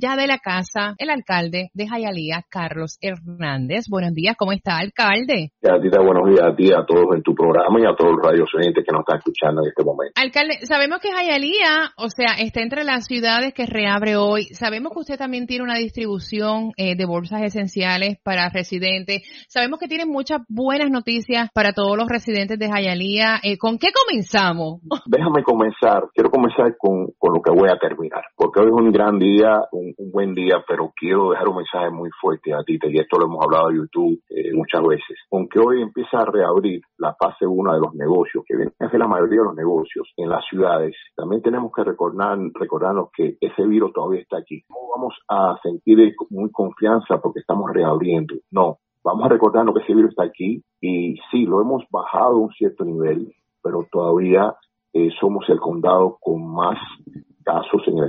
ya de la casa, el alcalde de Jayalía, Carlos Hernández. Buenos días, ¿cómo está, alcalde? Gatita, buenos días a ti, a todos en tu programa y a todos los radios que nos están escuchando en este momento. Alcalde, sabemos que Jayalía, o sea, está entre las ciudades que reabre hoy. Sabemos que usted también tiene una distribución eh, de bolsas esenciales para residentes. Sabemos que tiene muchas buenas noticias para todos los residentes de Jayalía. Eh, ¿Con qué comenzamos? Déjame comenzar. Quiero comenzar con, con lo que voy a terminar, porque hoy es un gran día un, buen día, pero quiero dejar un mensaje muy fuerte a ti, y esto lo hemos hablado en YouTube eh, muchas veces. Aunque hoy empieza a reabrir la fase 1 de los negocios, que viene a ser la mayoría de los negocios en las ciudades, también tenemos que recordar, recordarnos que ese virus todavía está aquí. No vamos a sentir muy confianza porque estamos reabriendo. No, vamos a recordarnos que ese virus está aquí y sí, lo hemos bajado a un cierto nivel, pero todavía eh, somos el condado con más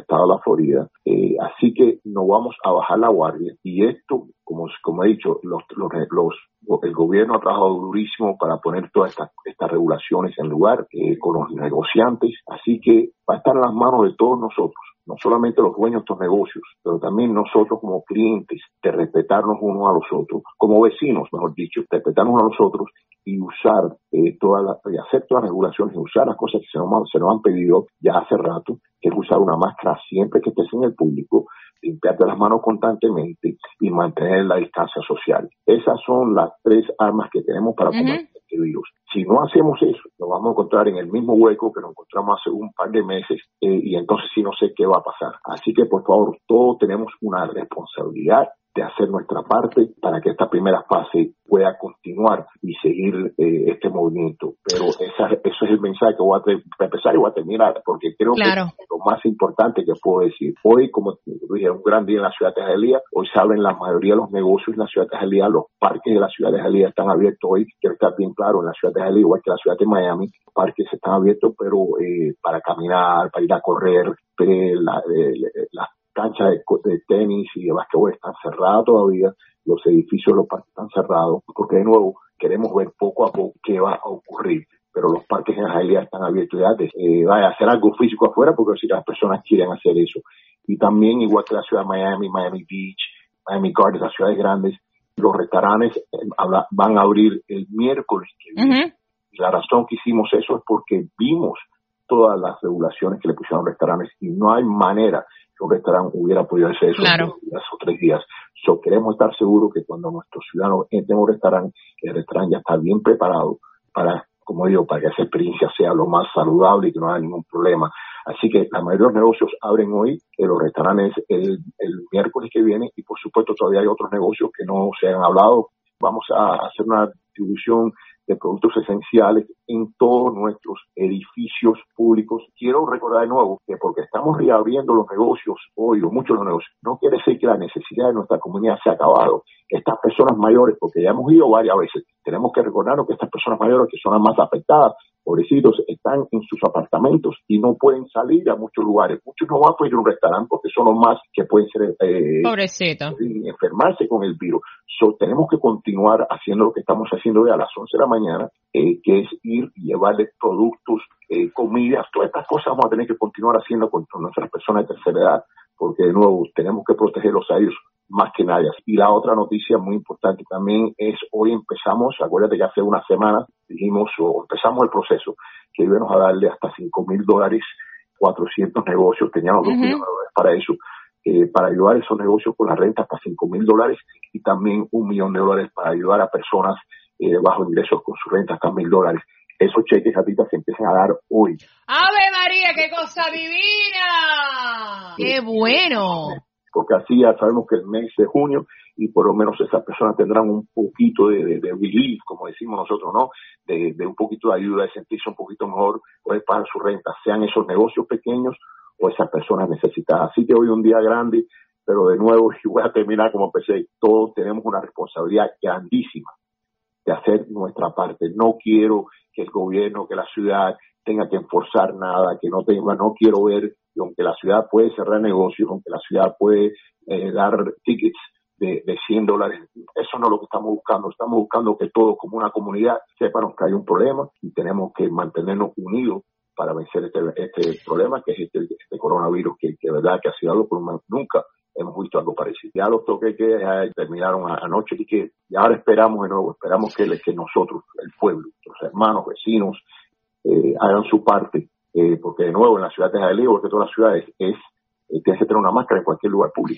estado de la Florida. Eh, así que no vamos a bajar la guardia. Y esto, como, como he dicho, los, los, los, el gobierno ha trabajado durísimo para poner todas estas, estas regulaciones en lugar eh, con los negociantes. Así que va a estar en las manos de todos nosotros no solamente los dueños de estos negocios, pero también nosotros como clientes, de respetarnos unos a los otros, como vecinos, mejor dicho, respetarnos a los otros y usar eh, todas las, y hacer todas las regulaciones y usar las cosas que se nos, se nos han pedido ya hace rato, que es usar una máscara siempre que estés en el público, limpiarte las manos constantemente y mantener la distancia social. Esas son las tres armas que tenemos para combatir este virus. Si no hacemos eso, nos vamos a encontrar en el mismo hueco que nos encontramos hace un par de meses eh, y entonces sí no sé qué va a pasar. Así que por favor, todos tenemos una responsabilidad de hacer nuestra parte para que esta primera fase pueda continuar y seguir eh, este movimiento. Pero esa, eso es el mensaje que voy a, empezar y voy a terminar, porque creo que es lo más importante que puedo decir. Hoy, como dije, un gran día en la ciudad de Jalía, hoy saben la mayoría de los negocios en la ciudad de Jalía, los parques de la ciudad de Jalía están abiertos hoy, quiero estar bien claro, en la ciudad de Jalía, igual que la ciudad de Miami, los parques están abiertos, pero eh, para caminar, para ir a correr, la, eh, las canchas de, tenis y de basquetbol están cerradas todavía, los edificios los parques están cerrados, porque de nuevo queremos ver poco a poco qué va a ocurrir. Pero los parques en realidad están abiertos ya, eh, vaya a hacer algo físico afuera, porque si las personas quieren hacer eso. Y también, igual que la ciudad de Miami, Miami Beach, Miami Gardens, las ciudades grandes, los restaurantes eh, van a abrir el miércoles que viene. Y la razón que hicimos eso es porque vimos todas las regulaciones que le pusieron los restaurantes y no hay manera un restaurante hubiera podido hacer eso claro. en días o tres días. So, queremos estar seguros que cuando nuestros ciudadanos entren a un restaurante, el restaurante ya está bien preparado para, como digo, para que esa experiencia sea lo más saludable y que no haya ningún problema. Así que la mayoría de los negocios abren hoy, en los restaurantes el, el miércoles que viene y por supuesto todavía hay otros negocios que no se han hablado. Vamos a hacer una distribución de productos esenciales en todos nuestros edificios públicos. Quiero recordar de nuevo que porque estamos reabriendo los negocios hoy, o muchos los negocios, no quiere decir que la necesidad de nuestra comunidad se ha acabado. Estas personas mayores, porque ya hemos ido varias veces, tenemos que recordarnos que estas personas mayores que son las más afectadas, pobrecitos, están en sus apartamentos y no pueden salir a muchos lugares. Muchos no van a poder ir a un restaurante porque son los más que pueden ser eh, enfermarse con el virus. So, tenemos que continuar haciendo lo que estamos haciendo hoy a las 11 de la mañana, eh, que es ir y llevarles productos, eh, comidas, todas estas cosas vamos a tener que continuar haciendo con, nuestras personas de tercera edad, porque de nuevo tenemos que protegerlos a ellos más que nadie. Y la otra noticia muy importante también es hoy empezamos, acuérdate que hace una semana dijimos o empezamos el proceso que íbamos a darle hasta 5 mil dólares, 400 negocios, teníamos dos millones de dólares para eso, eh, para ayudar a esos negocios con la renta hasta 5 mil dólares y también un millón de dólares para ayudar a personas eh, bajo ingresos con su renta hasta mil dólares. Esos cheques ahorita se empiezan a dar hoy. ¡Ave María, qué cosa divina! ¡Qué bueno! Porque así ya sabemos que el mes de junio y por lo menos esas personas tendrán un poquito de, de, relief, como decimos nosotros, ¿no? De, un poquito de ayuda, de sentirse un poquito mejor, poder pagar su renta, sean esos negocios pequeños o esas personas necesitadas. Así que hoy un día grande, pero de nuevo, y voy a terminar como empecé, todos tenemos una responsabilidad grandísima de hacer nuestra parte. No quiero que el gobierno, que la ciudad tenga que enforzar nada, que no tenga, no quiero ver aunque la ciudad puede cerrar negocios, aunque la ciudad puede eh, dar tickets de, de 100 dólares. Eso no es lo que estamos buscando. Estamos buscando que todos, como una comunidad, sepan que hay un problema y tenemos que mantenernos unidos para vencer este, este problema que es este, este coronavirus que, de verdad que ha sido algo que nunca hemos visto algo parecido. Ya los toques que terminaron anoche y que ahora esperamos de nuevo, esperamos que, que nosotros, el pueblo, los hermanos, vecinos, eh, hagan su parte, eh, porque de nuevo en la ciudad de Jaleo, porque todas las ciudades, es, eh, tienes que tener una máscara en cualquier lugar público.